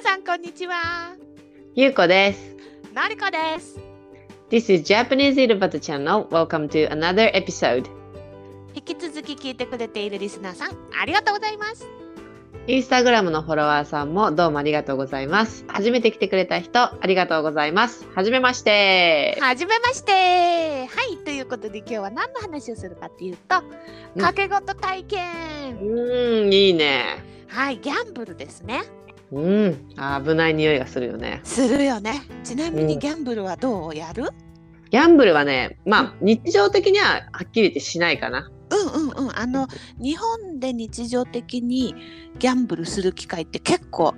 皆さんこんにちは。ゆうこです。のりこです。This is Japanese Irobata Channel. Welcome to another episode. 引き続き聞いてくれているリスナーさん、ありがとうございます。インスタグラムのフォロワーさんもどうもありがとうございます。初めて来てくれた人、ありがとうございます。はじめまして。はじめまして。はい、ということで今日は何の話をするかっていうと、うん掛け事体う験。ーん、いいね。はい、ギャンブルですね。うん、あ危ない匂いがするよね。するよね。ちなみうんにギャンブルはどうやる、ギャンブルはね、まあ、日常的にははっきり言ってしないかな。うんうんうん。あの、日本で日常的にギャンブルする機会って結構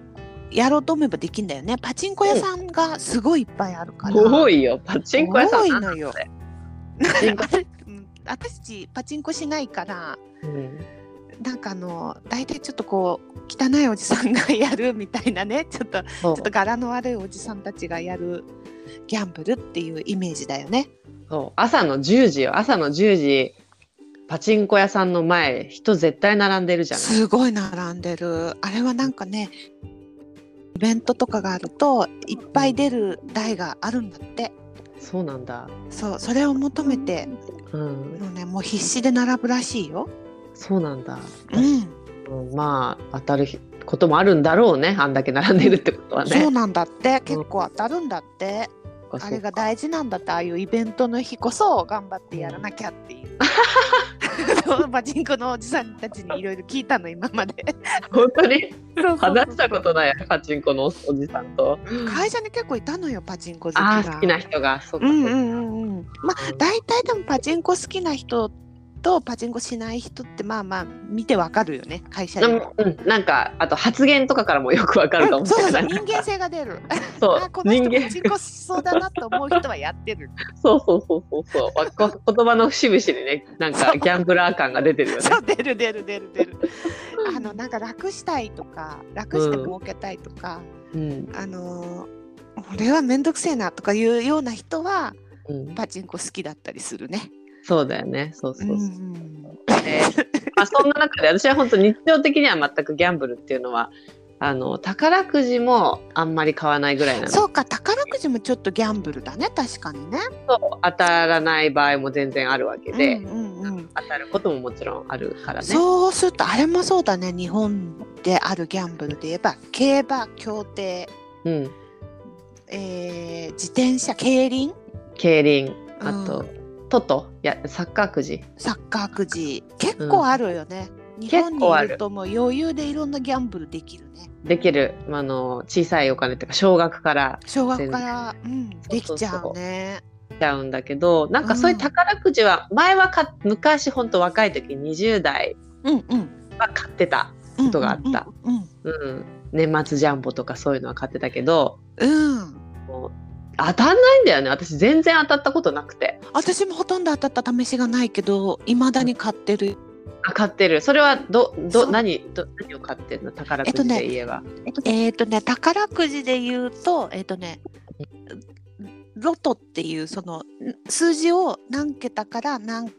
やろうと思えばできんだよね。パチンコ屋さんがすごいいっぱいあるから。多いよ。パチンコ屋さん。多いのよ。私たちパチンコしないからうんなんかあの大体ちょっとこう汚いおじさんがやるみたいなね ちょっとちょっと柄の悪いおじさんたちがやるギャンブルっていうイメージだよね。そう朝の10時よ。朝の10時、パチンコ屋さんの前、人絶対並んでるじゃない。すごい並んでるあれはなんかねイベントとかがあるといっぱい出る台があるんだってそうなんだ。そうそれを求めてうん。もうねもう必死で並ぶらしいよ。そうなんだ。うん、うんまあ当たることもあるんだろうね。あんだけ並んでるってことはね。そうなんだって結構当たるんだって。そっかあれが大事なんだってああいうイベントの日こそ頑張ってやらなきゃっていう パチンコのおじさんたちにいろいろ聞いたの今まで本当に？話したことないパチンコのおじさんと。会社に結構いたのよパチンコ好きが好きな人が。そっかうんうんうんうんまあ大体でもパチンコ好きな人とパチンコしない人ってまあまあ見てわかるよね会社で。も。うん、なんかあと発言とかからもよくわかるかうん そうそうもしれない。人間性が出る。そう。あこの人パチンコしそうだなと思う人はやってる。そうそうそうそうそう。言葉の節々にねなんかギャンブラー感が出てるよね。そう出る出る出る出る。あのなんか楽したいとか楽して儲けたいとか、うん。あのー俺は面倒くせえなとかいうような人はうん、パチンコ好きだったりするね。そうだよね。そうそうそう。んでまあ、そんな中で私は本当日常的には全くギャンブルっていうのはあの宝くじもあんまり買わないぐらいなの。そうか宝くじもちょっとギャンブルだね。確かにね。そう当たらない場合も全然あるわけで、うんうんうん。当たることももちろんあるからね。そうするとあれもそうだね。日本であるギャンブルで言えば競馬競艇、うん、えー自転車競輪。競輪。あと、うトト？やサッカーくじ。サッカーくじ。結構あるよね。日本にいるともう余裕でいろんなギャンブルできるね。できる。あの小さいお金っていうか少額から。小学から、うん、できちゃうね。しちゃうんだけどなんかそういう宝くじは前はか昔本当若い時20代うんうん。は買ってた、ことがあった。うんうん、年末ジャンボとかそういうのは買ってたけどうん。当たんないんだよね。私全然当たったことなくて。私もほとんど当たった試しがないけど、いまだに買ってる。あ買ってる。それはどど何ど何を買ってるの？宝くじで言えば、えっ、とね、宝くじで言うと、えっ、とね。ロトっていうそのん数字を何桁から何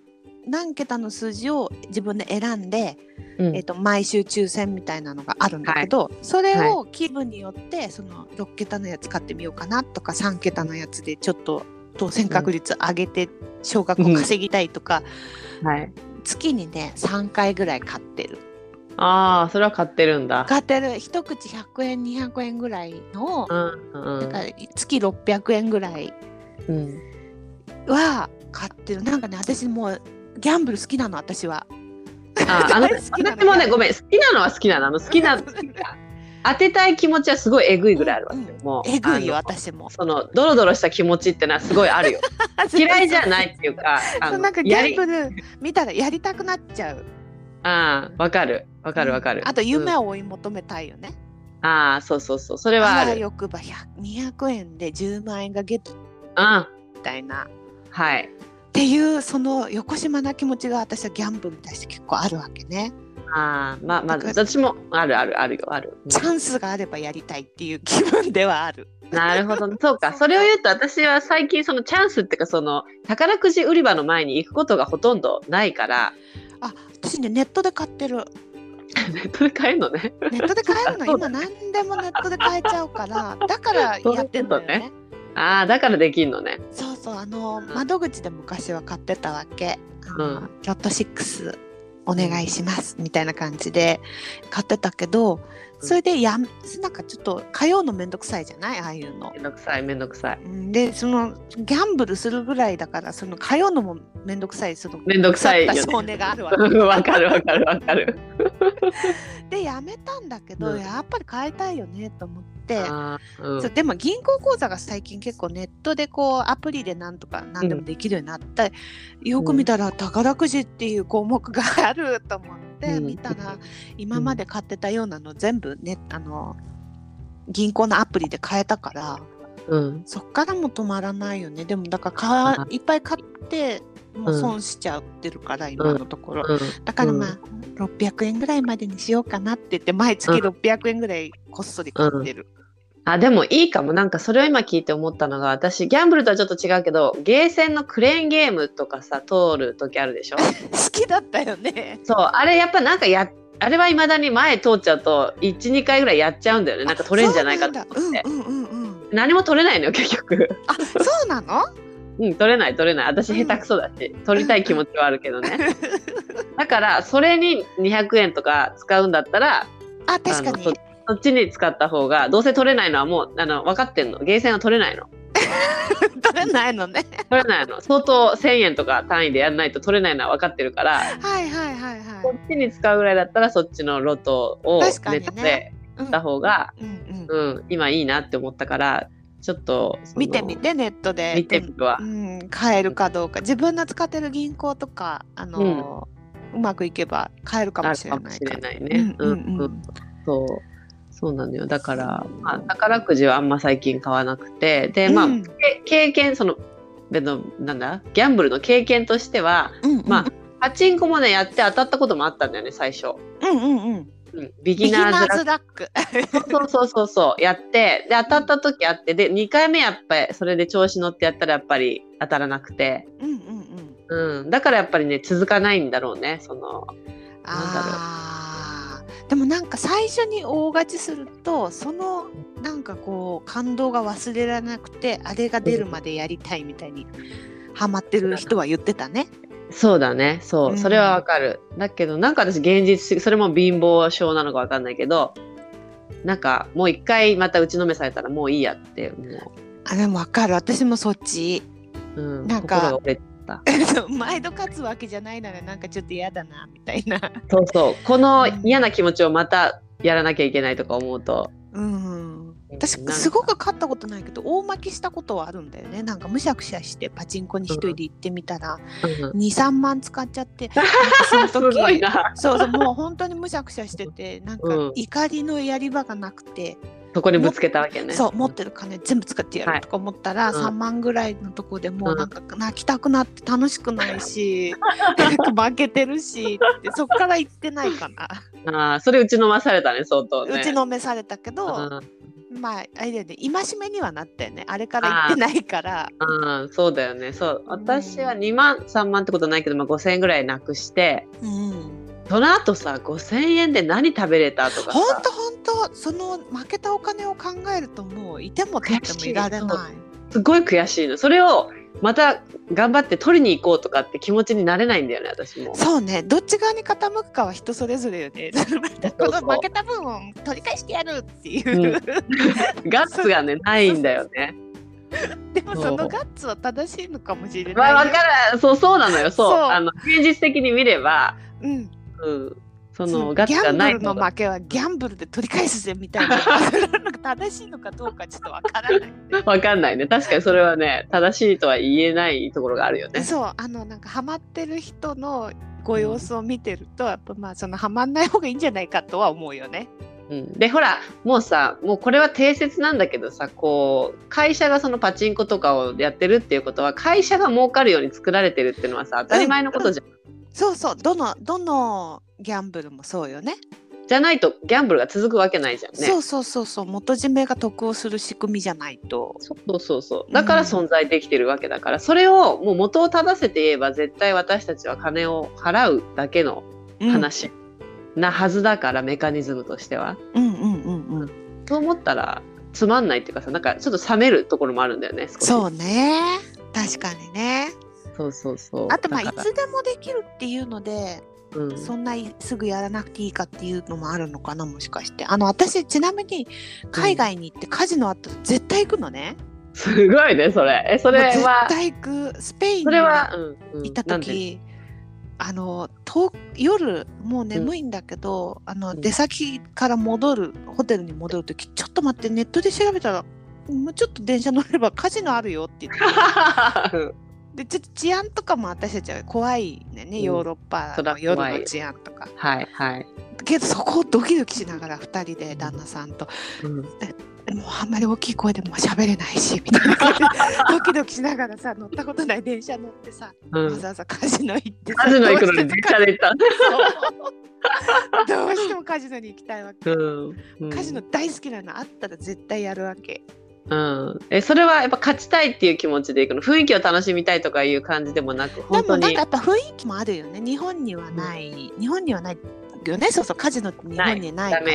何桁の数字を自分で選んで、うん。えっと毎週抽選みたいなのがあるんだけど、それを気分によってその6桁のやつ買ってみようかなとか3桁のやつでちょっと当選確率上げて少額を稼ぎたいとか、はい。月にね3回ぐらい買ってる。ああそれは買ってるんだ。買ってる。一口100円200円ぐらいの、うんうん。だから月600円ぐらいうん。は買ってる。なんかね私もうギャンブル好きなの私は。あ あの大好きなの。私もねごめん好きなのは好きなの。あの好きな 当てたい気持ちはすごいえぐいぐらいあるわけもうえぐいよ私も。そのドロドロした気持ちってのはすごいあるよ。嫌いじゃないっていうかあなんかギャンブル見たらやりたくなっちゃう。ああわかるわかるわかる、あと夢うん。を追い求めたいよね。ああそうそうそう。それはああるわよくば100 200円で10万円がゲット。うん。みたいな。はいっていうその横島な気持ちが私はギャンブルに対して結構あるわけね。ああまあまあ私もあるあるあるよある、うんチャンスがあればやりたいっていう気分ではある。なるほどそうか。それを言うと私は最近そのチャンスっていうかその宝くじ売り場の前に行くことがほとんどないから。あ私ねネットで買ってる。ネットで買えるのね。ネットで買えるの？今何でもネットで買えちゃうから。だからやってんのよねああだからできんのね。そうそうあの窓口で昔は買ってたわけ。うん。ロット6お願いしますみたいな感じで買ってたけどそれでやんなんかちょっと通うのめんどくさいじゃない？ああいうの。めんどくさいめんどくさい。うん。でそのギャンブルするぐらいだからその通うのもめんどくさい。そのめんどくさいよね。少年があるわ。けわかるわかるわかる。でやめたんだけど、うん。やっぱり変えたいよねと思って、うん。でも銀行口座が最近結構ネットでこうアプリでなんとか何でもできるようになった、よく見たら宝くじっていう項目があると思ってうん。見たら、今まで買ってたようなの全部ねあの銀行のアプリで買えたからうん。そっからも止まらないよね。でもだからかあ。いっぱい買ってもう損しちゃってるから、今のところ、うん。だからまあ、600円ぐらいまでにしようかなって言って毎月うん。600円ぐらいこっそり買ってる。あでもいいかも。なんかそれを今聞いて思ったのが私ギャンブルとはちょっと違うけどゲーセンのクレーンゲームとかさ通る時あるでしょ？好きだったよね。そうあれやっぱなんかやあれはいまだに前通っちゃうと12回ぐらいやっちゃうんだよね。なんか取れんじゃないかと思って、そうなんだ。うんうんうんうん。何も取れないのよ結局。あ、そうなの？うん取れない取れない。私下手くそだし、取りたい気持ちはあるけどね。だからそれに200円とか使うんだったらあ、確かにそ。そっちに使った方がどうせ取れないのはもうあの分かってんのゲーセンは取れないの 取れないのね。取れないの相当1000円とか単位でやらないと取れないのは分かってるからはいはいはいはそっちに使うぐらいだったらそっちのロトをネットでい。した方が、うんうんうん今いいなって思ったからちょっと見てみてネットで。見てみるわう。ん、買えるかどうか自分の使ってる銀行とかあの、うまくいけば買えるかもしれかもしれ。ないね。うんうんうんそうそうなのよ。だから、まあ、宝くじはあんま最近買わなくて。でまあ、うん。け経験そのでのなんだ？ギャンブルの経験としてはうんうん。まあパチンコもねやって当たったこともあったんだよね最初。うんうんうん。うん、ビギナーズラック。そうそうそうそうやってで当たった時あってで2回目やっぱりそれで調子乗ってやったらやっぱり当たらなくて、うんうんうん。うん、だからやっぱりね続かないんだろうねそのなんだろうでもなんか最初に大勝ちするとそのなんかこう感動が忘れられなくてあれが出るまでやりたいみたいにハマってる人は言ってたね。そうだね。そう、うん。それはわかる。だけどなんか私現実的それも貧乏症なのかわかんないけどなんかもう一回また打ちのめされたらもういいやってもあでもわかる。私もそっち。う、うん、なんか 毎度勝つわけじじゃないならなんかちょっと嫌だなみたいな。そうそう。この嫌な気持ちをまたやらなきゃいけないとか思うと。うん、私すごく勝ったことないけど大負けしたことはあるんだよね。なんかむしゃくしゃしてパチンコに一人で行ってみたら、うん。23万使っちゃって そのす時ごいな。そうそうもう本当にむしゃくしゃしててなんかうん。怒りのやり場がなくて、そこにぶつけたわけね。そう持ってる金全部使ってやはい。るとか思ったら、うん。3万ぐらいのとこでもううん。なんか泣きたくなって楽しくないし 負けてるしってそっから行ってないかな。ああそれ打ちのまされたね相当ね。打ちのめされたけど、うん。まああれだよね戒めにはなったよね。あれから行ってないから。うん、そうだよね。そう。うん。私は2万、3万ってことないけど、まあ、5000円ぐらいなくして、うんその後さ、5000円で何食べれたとかさ。ほんとほんとその負けたお金を考えるともういても立ってもいられない。すごい悔しいの。それをまた頑張って取りに行こうとかって気持ちになれないんだよね、私も。そうねどっち側に傾くかは人それぞれよね。この負けた分を取り返してやるっていう、ガッツがね、ないんだよね。でもそのガッツは正しいのかもしれまあ、わないよ。かる。そう、そうなのよ。そう。そうあの、現実的に見れば、うん、うん。そそのガッツがないギャンブルの負けはギャンブルで取り返すぜみたいななんか正しいのかどうかちょっとわからない。わかんないね。確かにそれはね、正しいとは言えないところがあるよね。そうあのなんかハマってる人のご様子を見てるとやっぱまあそのハマんない方がいいんじゃないかとは思うよね。うん、でほらもうさもうこれは定説なんだけどさこう会社がそのパチンコとかをやってるっていうことは会社が儲かるように作られてるっていうのはさ当たり前のことじゃん、そうそう。どのどのギャンブルもそうよね。じゃないとギャンブルが続くわけないじゃんね。そうそうそうそう。元締めが得をする仕組みじゃないと。そうそうそうだから存在できてるわけだから、それをもう元を正せて言えば絶対私たちは金を払うだけの話、うなはずだからメカニズムとしては。うんうんうんうん。そう思ったらつまんないっていうかさなんかちょっと冷めるところもあるんだよねそうね。確かにねそうそうそう。あとまあいつでもできるっていうのでうん、そんないすぐやらなくていいかっていうのもあるのかなもしかして。あの私ちなみに海外に行ってカジノあったら絶対行くのね、すごいねそれ。えそれもう絶は対行く。スペインに行った時あのと夜もう眠いんだけど、あのうん。出先から戻るホテルに戻る時ちょっと待ってネットで調べたらもうちょっと電車乗ればカジノあるよって言って でちょっと治安とかも私たちは怖いね。ね、うん。ヨーロッパの夜の治安とか。はいはい、けどそこをドキドキしながら2人で旦那さんと。うん、もうあんまり大きい声でも喋れないしみたいな。ドキドキしながらさ乗ったことない電車乗ってさ、うん。わざわざカジノ行ってさカジノ行くのに電車で行った どうしてもカジノに行きたいわけ、うん。うん。カジノ大好きなのあったら絶対やるわけうん、えそれはやっぱ勝ちたいっていう気持ちで行くの？雰囲気を楽しみたいとかいう感じでもなくで本当に？もなんかやっぱ雰囲気もあるよね。日本にはない、日本にはないよね。そうそうカジノって日本にないから。で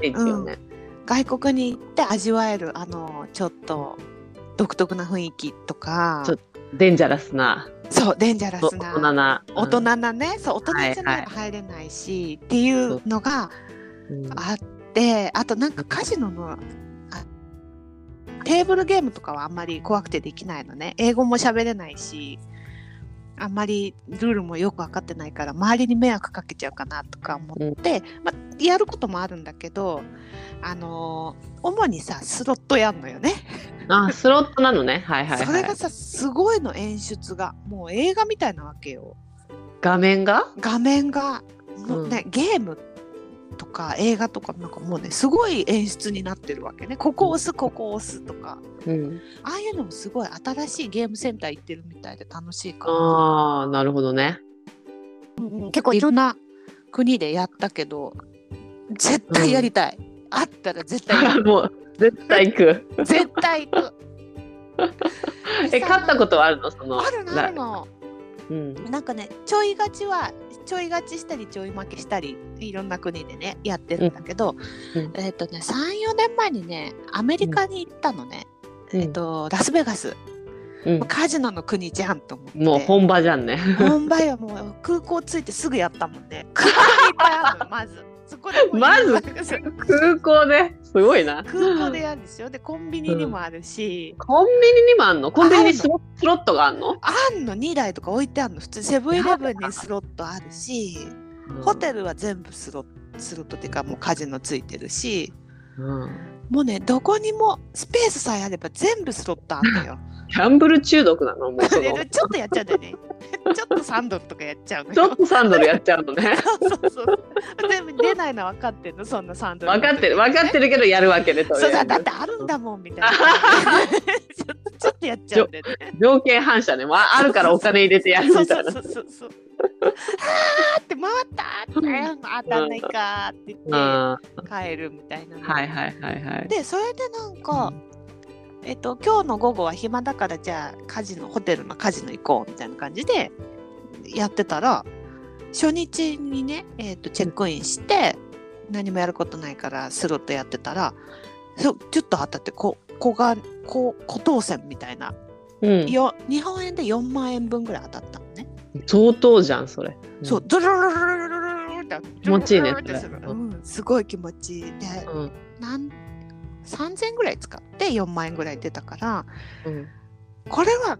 すよね、外国に行って味わえるあのちょっと独特な雰囲気とか。ちょっデンジャラスな。そうデンジャラ大スな。人な。大人なね、そう大人じゃないと入れないし、っていうのがう。ん。あってあとなんかカジノのあテーブルゲームとかはあんまり怖くてできないのね。英語も喋れないしあんまりルールもよく分かってないから周りに迷惑かけちゃうかなとか思って、まあ、やることもあるんだけどあのー主にさスロットやんのよね、あスロットなのね。はいはいはい。それがさすごいの演出がもう映画みたいなわけよ。画面が？画面が。もうね、ゲームとか映画とかなんかもうねすごい演出になってるわけね。ここ押すここ押すとか。うん。ああいうのもすごい新しいゲームセンター行ってるみたいで楽しいから、ああなるほどね。結構いろんな国でやったけど絶対やりたい、あったら絶対 もう絶対行く。絶対行く。え勝ったことはあるの？そのあるのあるの。うん。なんかねちょい勝ちはちょい勝ちしたりちょい負けしたりいろんな国でねやってるんだけど、うん。えっ、とね34年前にねアメリカに行ったのね、うん。えっ、とラスベガス、うん。カジノの国じゃんと思って。もう本場じゃんね。本場よ。もう空港着いてすぐやったもんね。空港にいっぱいあるの まず。そこでまず空港で？すごいな。空港でやるんですよ。でコンビニにもあるし、コンビニにもあんの？コンビニにスロスロットがあんの？あんの。2台とか置いてあるの。普通セブンイレブンにスロットあるしホテルは全部スロスロットっていうかもうカジノついてるしうんもうねどこにもスペースさえあれば全部スロットあるのよ。ギャンブル中毒なの？もうそのでちょっとやっちゃうんだよね。ちょっと3ドルとかやっちゃうのちょよっ。と3ドルやっちゃうのね そうそうそう。全部出ないの分かってんの？そんな3ドル。分かってる分かってるけどやるわけねとりあえずそうだだってあるんだもんみたいな。ちょっとやっちゃうんだよね。条件反射ね、まあ、あるからお金入れてやるそうみたいなそうそうそうそう。あーって回ったーって当たんないかーって言ってあ帰るみたいな。ーはいはいはいはい。でそれでなんか、えっと今日の午後は暇だからじゃあカジノホテルのカジノ行こうみたいな感じでやってたら初日にね、えっとチェックインして何もやることないからスロットやってたらそうちょっと当たってこ小がこ小当選みたいな、うん、よ日本円で4万円分ぐらい当たった。相当じゃんそれ、そうドロロロロロロロって気持ちいいね、って、すごい気持ちいいで、3,000ぐらい使って4万円ぐらい出たから、これは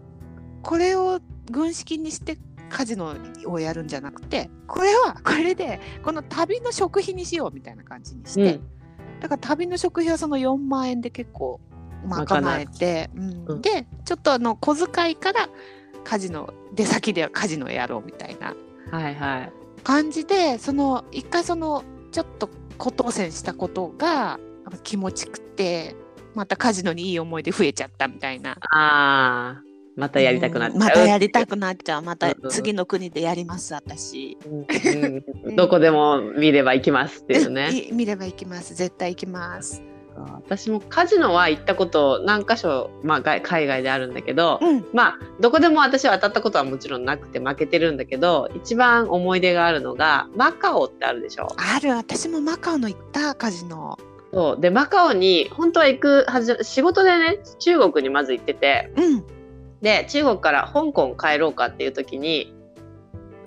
これを軍資金にしてカジノをやるんじゃなくてこれはこれでこの旅の食費にしようみたいな感じにして、うん、だから旅の食費はその4万円で結構賄えて、うん、でちょっとあの小遣いからカジノ出先ではカジノやろうみたいな。はいはい。感じでその一回そのちょっと小当選したことが気持ちくてまたカジノにいい思い出増えちゃったみたいな。あー。またやりたくなっちゃう、うん。またやりたくなっちゃう。また次の国でやります私。うん。うん。どこでも見れば行きますっていうね。い見れば行きます。絶対行きます。か私もカジノは行ったこと何箇所、まあ、外海外であるんだけど、うん。まあどこでも私は当たったことはもちろんなくて負けてるんだけど一番思い出があるのがマカオってあるでしょ。ある。私もマカオの行ったカジノ。そう。でマカオに本当は行くはず仕事でね中国にまず行っててうん。で中国から香港帰ろうかっていう時に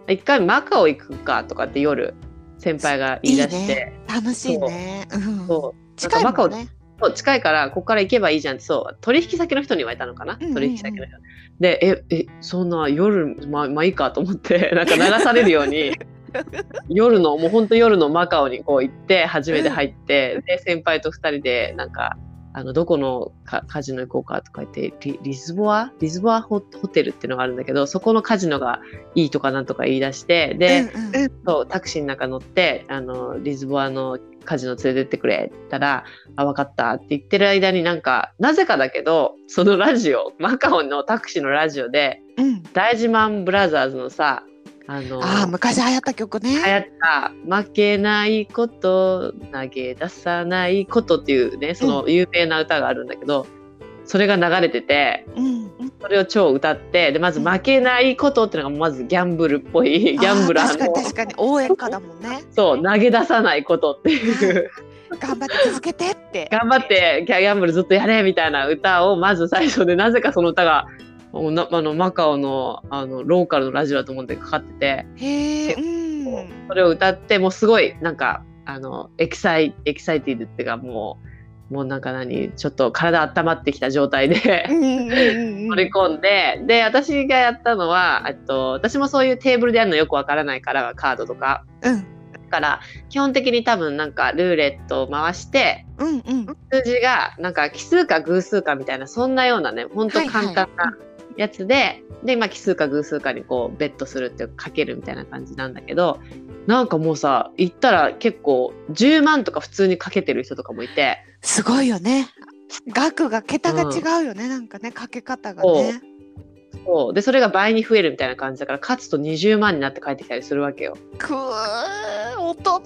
一回マカオ行くかとかって夜先輩が言い出して。ね。楽しいね。うん。そう近いなんかマカオもんねそう近いからここから行けばいいじゃんそう取引先の人に言われたのかな、うんうんうん。取引先の人でええそんな夜ままあいいかと思って なんか流されるように 夜のもうほんと夜のマカオにこう行って初めて入って、で先輩と2人でなんかあのどこのカカジノ行こうかとか言ってリリズボアリズボアホホテルっていうのがあるんだけどそこのカジノがいいとかなんとか言い出してで、うんうん。そうタクシーの中乗ってあのリズボアのカジノ連れてってくれって言ったら「あ分かった」って言ってる間になんかなぜかだけどそのラジオマカオのタクシーのラジオでうん。ダイジマンブラザーズのさあのああ昔流行った曲ね。流行った「負けないこと投げ出さないこと」っていうねその有名な歌があるんだけど、それが流れててうん。それを超歌ってでまず「負けないこと」っていうのがまずギャンブルっぽいギャンブラあ確かーのに確かに応援歌だもんね。そう投げ出さないことっていう。頑張って続けてって。頑張ってギャンブルずっとやれみたいな歌をまず最初でなぜかその歌がおなあのマカオのあのローカルのラジオだと思ってかかってて。へえう。ん。それを歌ってもうすごいなんかあのエキサイエキサイティブっていうかもうもうなんか何ちょっと体温まってきた状態でうんうんうんうん乗り込んでで私がやったのはえっと私もそういうテーブルでやるのよくわからないからカードとか。うん。だから基本的に多分なんかルーレットを回してうんうん。数字がなんか奇数か偶数かみたいなそんなようなねほんと簡単なやつで、で、まあ、奇数か偶数かにこうベットするっていうかけるみたいな感じなんだけどなんかもうさ行ったら結構10万とか普通にかけてる人とかもいて。すごいよね。額が桁が違うよね、なんかね。かけ方がね。そう。でそれが倍に増えるみたいな感じだから勝つと20万になって帰ってきたりするわけよ。くー大人。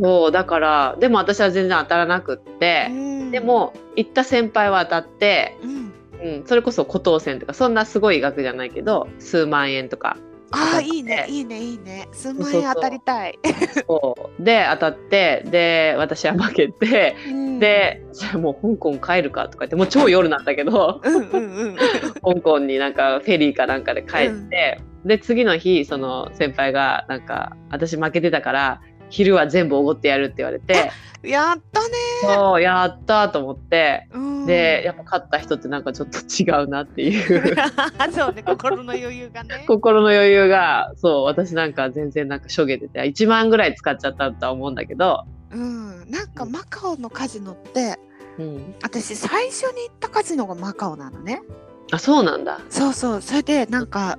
そう。だからでも私は全然当たらなくって、うん。でも行った先輩は当たって、うんうん、それこそ古当選とかそんなすごい額じゃないけど数万円とかああいいねいいねいいね。数万円当たりたい。そう。で当たってで私は負けてうん。でじゃあもう香港帰るかとか言ってもう超夜なんだけどうんうんうん香港になんかフェリーかなんかで帰って、で次の日その先輩がなんか私負けてたから昼は全部おごってやるって言われて。やったね。そうやったと思って。うん。でやっぱ勝った人ってなんかちょっと違うなっていう。そうね心の余裕がね。心の余裕がそう私なんか全然なんかしょげてて1万ぐらい使っちゃったとは思うんだけど、うん。なんかマカオのカジノってうん、私最初に行ったカジノがマカオなのね。あそうなんだ。そうそう。それでなんか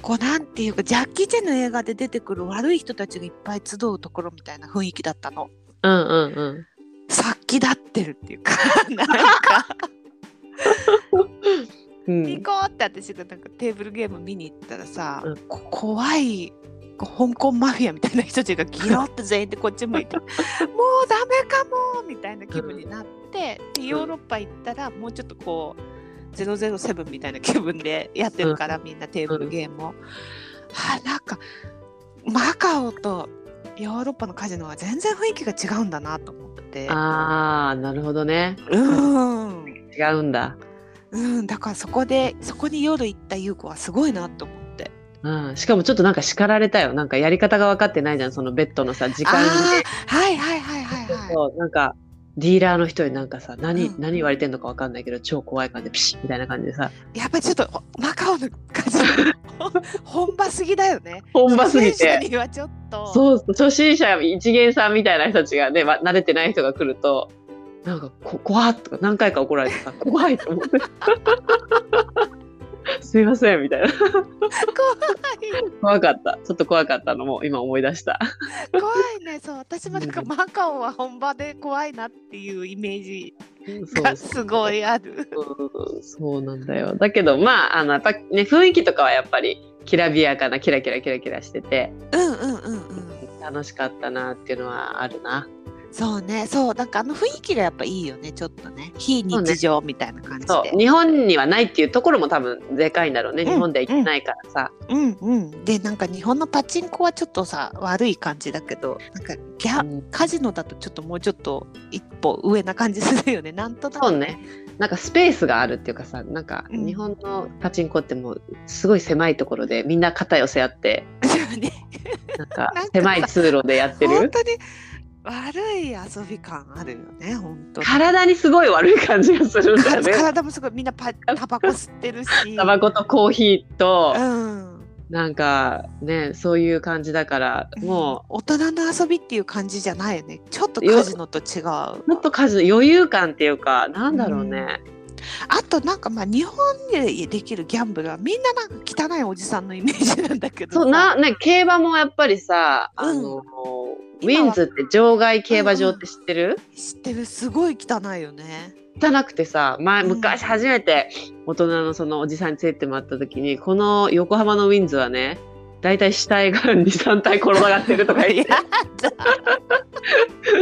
こうなんていうかジャッキー・チェンの映画で出てくる悪い人たちがいっぱい集うところみたいな雰囲気だったの。うんうんうん。殺気立ってるっていうか なんか。うこうって私がなんかテーブルゲーム見に行ったらさ、うん。こ怖い香港マフィアみたいな人たちがギロって全員でこっち向いて もうダメかもみたいな気分になって、でヨーロッパ行ったらもうちょっとこう007みたいな気分でやってるから、みんなテーブルゲームを。はなんかマカオとヨーロッパのカジノは全然雰囲気が違うんだなと思って。あーなるほどねうん違うんだ、うん、だからそこでそこに夜行った優子はすごいなと思って。うん、しかもちょっとなんか叱られたよなんかやり方が分かってないじゃんそのベッドのさ時間ではいはいはいはいはい。そうなんかディーラーの人になんかさ何,、うん。何言われてんのか分かんないけど超怖い感じでピシッみたいな感じでさ。やっぱりちょっとマカオのカジノ本場すぎだよね。本場すぎ初心者てにはちょっと。そう初心者一元さんみたいな人たちがね、ま、慣れてない人が来るとなんかこ怖っとか何回か怒られてさ怖いと思ってすいませんみたいな。怖い。怖かった。ちょっと怖かったのも今思い出した。怖いね。そう私もなんかマカオは本場で怖いなっていうイメージがすごいある。うんそうなんだよ。だけどまああのやっぱね雰囲気とかはやっぱりきらびやかなキラキラキラキラしててうんうんうんうん。楽しかったなっていうのはあるな。そうね。そう。なんかあの雰囲気がやっぱいいよね。ちょっとね。非日常みたいな感じで。そう。日本にはないっていうところも多分でかいんだろうね、うん。日本では行ってないからさ、うん。うん。でなんか日本のパチンコはちょっとさ悪い感じだけどなんかギャ、うん。カジノだとちょっともうちょっと一歩上な感じするよね。なんとなく。そうね。なんかスペースがあるっていうかさなんかうん。日本のパチンコってもうすごい狭いところでみんな肩寄せ合って ね。なんか狭い通路でやってる。本当に悪い遊び感あるよね本当に。体にすごい悪い感じがするんだかよね。体もすごいみんなパタバコ吸ってるし。タバコとコーヒーとうん。なんかねそういう感じだからも大人の遊びっていう感じじゃないよね。ちょっとカジノと違う。うもっと数余裕感っていうかなんだろうね、あとなんかまあ日本でできるギャンブルはみんななんか汚いおじさんのイメージなんだけどそうなね競馬もやっぱりさあうん。の、ウィンズって場外競馬場って知ってる、知ってる。すごい汚いよね。汚くてさ前うん。昔初めて大人のそのおじさんに連れてってもらった時にこの横浜のウィンズはねだいたい死体が23体転がってるとか言っ やてだ。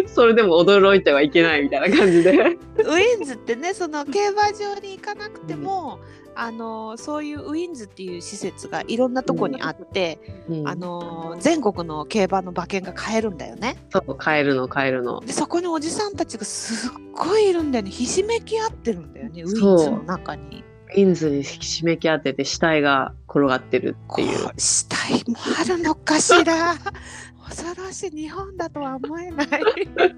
それでも驚いてはいけないみたいな感じで。ウィンズってねその競馬場に行かなくても、あのそういうウィンズっていう施設がいろんなとこにあって、うん。あの全国の競馬の馬券が買えるんだよね。そう買えるの買えるの。でそこにおじさんたちがすっごいいるんだよね。ひしめき合ってるんだよねウィンズの中に。ウィンズにひしめき当てて死体が転がってるっていう死体もあるのかしら？恐ろしい。日本だとは思えない。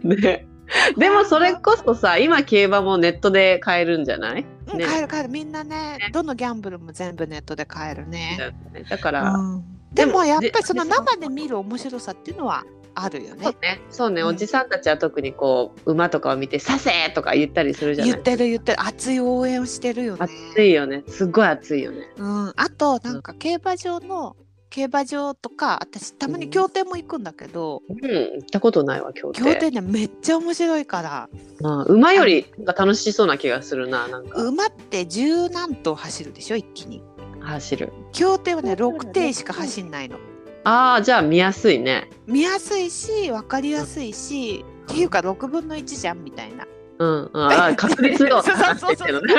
ね でもそれこそさ今競馬もネットで買えるんじゃない、うんね。買える買える。みんなねどのギャンブルも全部ネットで買えるね。だから、うん。でもやっぱりそので生で見る面白さっていうのはあるよね。そう。ね。そうね、うん。おじさんたちは特にこう馬とかを見て「刺せ!」とか言ったりするじゃない？言ってる言ってる。熱い応援をしてるよね。熱いよね。すごい熱いよね。うん、あとなんか競馬場の競馬場とか私たまに競艇も行くんだけど、うん。行ったことないわ競艇競艇ねめっちゃ面白いから。うん馬よりなんか楽しそうな気がするななんか。馬って十何頭走るでしょ一気に。走る。競艇はね6艇しか走んないの。ああじゃあ見やすいね。見やすいし分かりやすいし、っていうか6分の1じゃんみたいな。うん、うん、あー確率よ。そうそうそうそう。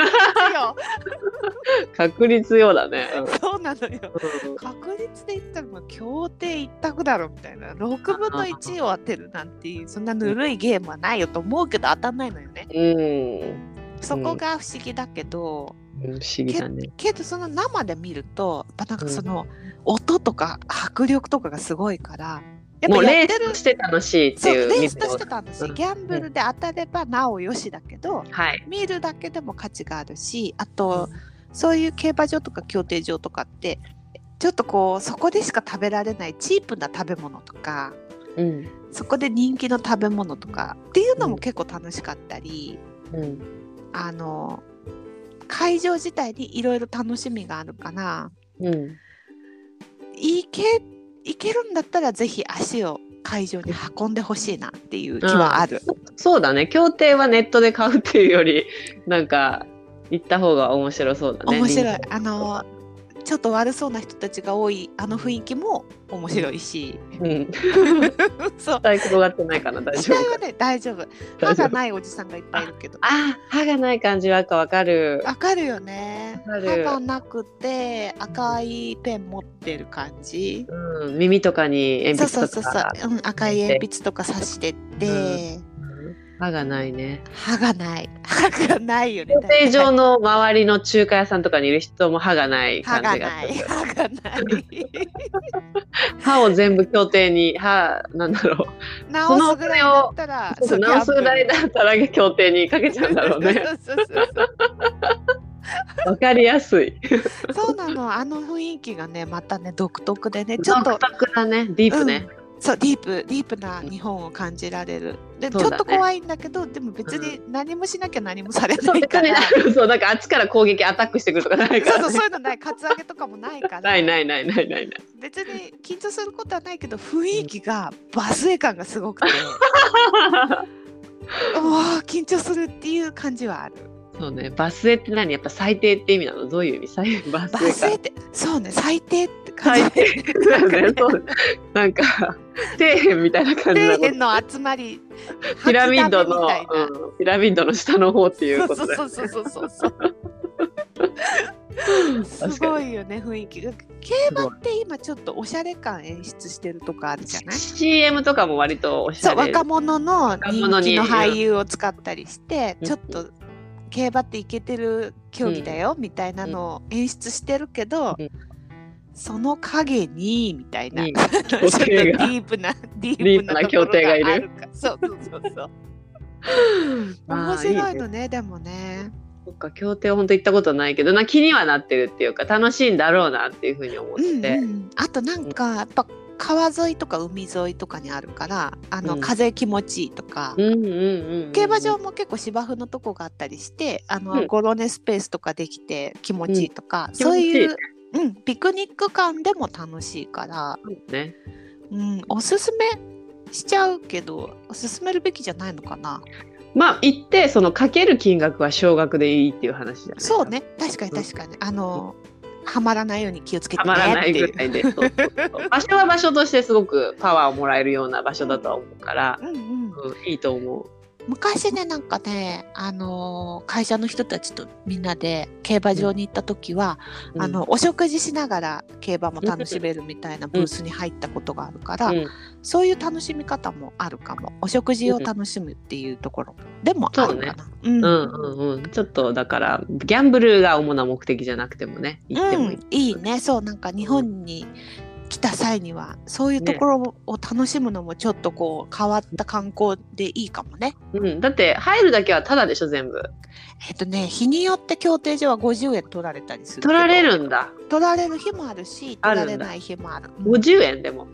確率よ。だね、そうなのよ。うん。確率で言ったらもう競艇一択だろみたいな。6分の1を当てるなんていうそんなぬるいゲームはないよと思うけど当たんないのよね。うん。そこが不思議だけど、うん、不思議だね。けどその生で見るとやっぱなんかその音とか迫力とかがすごいからもうレースとして楽しいっていうレースとして楽しいうんギャンブルで当たればなおよしだけどはい。見るだけでも価値があるしあとそういう競馬場とか競艇場とかってちょっとこうそこでしか食べられないチープな食べ物とかうん。そこで人気の食べ物とかっていうのも結構楽しかったり、うん。あの会場自体にいろいろ楽しみがあるからうん。行けるんだったらぜひ足を会場に運んでほしいなっていう気はある。そうだね。協定はネットで買うっていうより、なんか、行った方が面白そうだね。面白いあのちょっと悪そうな人たちが多いあの雰囲気も面白いし、うん。そう。体転がってないかな、大丈夫ね大丈夫。歯がないおじさんがいっぱいいるけど。あ、歯がない感じはわかる。わかるよね。歯がなくて赤いペン持ってる感じ。うん。耳とかに鉛そうそうそう筆とか。そう、うん、赤い鉛筆とか刺してって、うん歯がないね。歯がない歯がないよね競艇場の周りの中華屋さんとかにいる人も歯がない歯感じががないする。歯がない歯を全部競艇に、歯、なんだろう。直すぐらいだったら直すぐらいだったら競艇にかけちゃうんだろうね。わかりやすい。そうなのあの雰囲気がねまたね独特でねちょっ独と特だね、ディープね。そうディープディープな日本を感じられる。で、ね。ちょっと怖いんだけどでも別に何もしなきゃ何もされないから、そうなんかあっちから攻撃アタックしてくるとかないから、ねそうそうそういうのない。カツアゲとかもないから。ないないないないないない。別に緊張することはないけど雰囲気がバスエ感がすごくて。うわー緊張するっていう感じはあるそうね、バスエって何？やっぱ最低って意味なの？どういう意味？最バスエか。バスエってそうね。最低って感じ。最低。だよね。なんか底辺みたいな感じな底辺の集まりピラミッド初の、うん、ピラミッドの下の方っていうことで。そうそうそうそうそう すごいよね雰囲気。が競馬って今ちょっとおしゃれ感演出してるとこあるじゃない？CM とかも割とおしゃれ。そう若者の人気の俳優を使ったりしてうん。ちょっと競馬っていけてる競技だよみたいなのを演出してるけど、うん。その影にみたいな、にちょっとディープなディープな協定がいる。そうそうそうそう。まあ面白いねのね。でもね。そっか協定は本当行ったことないけどな気にはなってるっていうか楽しいんだろうなっていうふうに思ってて、うんうん、あとなんかやっぱ川沿いとか海沿いとかにあるからあの、うん。風気持ちいいとか、競馬場も結構芝生のとこがあったりしてあの、うん。ゴロネスペースとかできて気持ちいいとか、ん。そういううん、ピクニック感でも楽しいから、ね。うん、おすすめしちゃうけど勧めるべきじゃないのかな？まあ行ってそのかける金額は少額でいいっていう話じゃないそうね。確かに確かに、あのはまらないように気をつけてたまらないぐらいで。場所は場所としてすごくパワーをもらえるような場所だとは思うから、うんうん。うん、いいと思昔ねなんかね、あのー会社の人たちとみんなで競馬場に行った時は、う。あのお食事しながら競馬も楽しめるみたいなブースに入ったことがあるから、うん。そういう楽しみ方もあるかも。お食事を楽しむっていうところでもあるかな。うん。うんうんうん、ちょっとだからギャンブルが主な目的じゃなくてもね行ってもいい、うんいいね。そうなんか日本に来た際にはそういうところを楽しむのもちょっとこう変わった観光でいいかもね。うん、だって入るだけはタダでしょ全部。えっとね日によって競艇場は50円取られたりする取られるんだ。取られる日もあるし取られない日もある。うん。50円でも。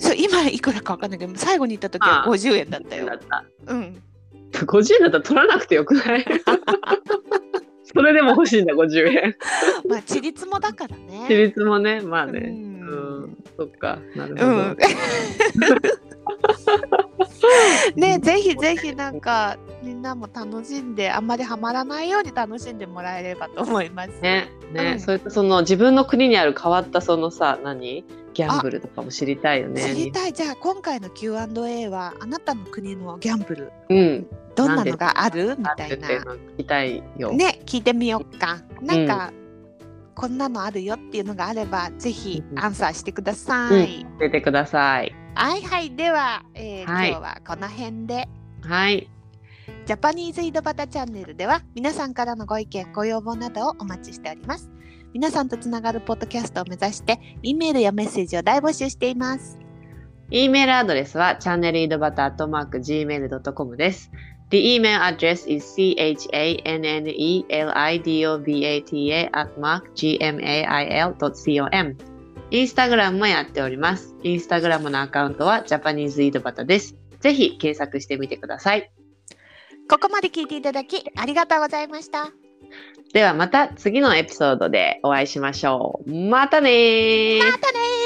そう今いくらかわかんないけど最後に行った時はああ。50円だったよ。だ。った。うん、50円だったら取らなくてよくない？それでも欲しいんだ50円。まあ地立もだからね。比率もね。まあうね。うん、ん。そっか。なるほど、うん、ねぜひぜひなんかみんなも楽しんであんまりハマらないように楽しんでもらえればと思います。ねね、うん。それとその自分の国にある変わったそのさ何？ギャンブルとかも知りたいよね。知りたい。じゃあ今回の Q&A はあなたの国のギャンブル。うん。どんなのがある？みあたいな。聞きたいよ、ね聞いてみようか。なんか、こんなのあるよっていうのがあればぜひうんアンサーしてくださうんい。出てくださいはいはいでは、えーはい今日はこの辺で。はいジャパニーズ井戸端チャンネルでは皆さんからのご意見、ご要望などをお待ちしております。皆さんとつながるポッドキャストを目指して、E メールやメッセージを大募集しています。E メールアドレスは channelidobata.gmail.com です。The email address is chanelidobata.gmail.com。インスタグラムもやっております。インスタグラムのアカウントは Japanese 井戸端です。ぜひ検索してみてください。ここまで聞いていただきありがとうございました。ではまた次のエピソードでお会いしましょう。またねーまたねー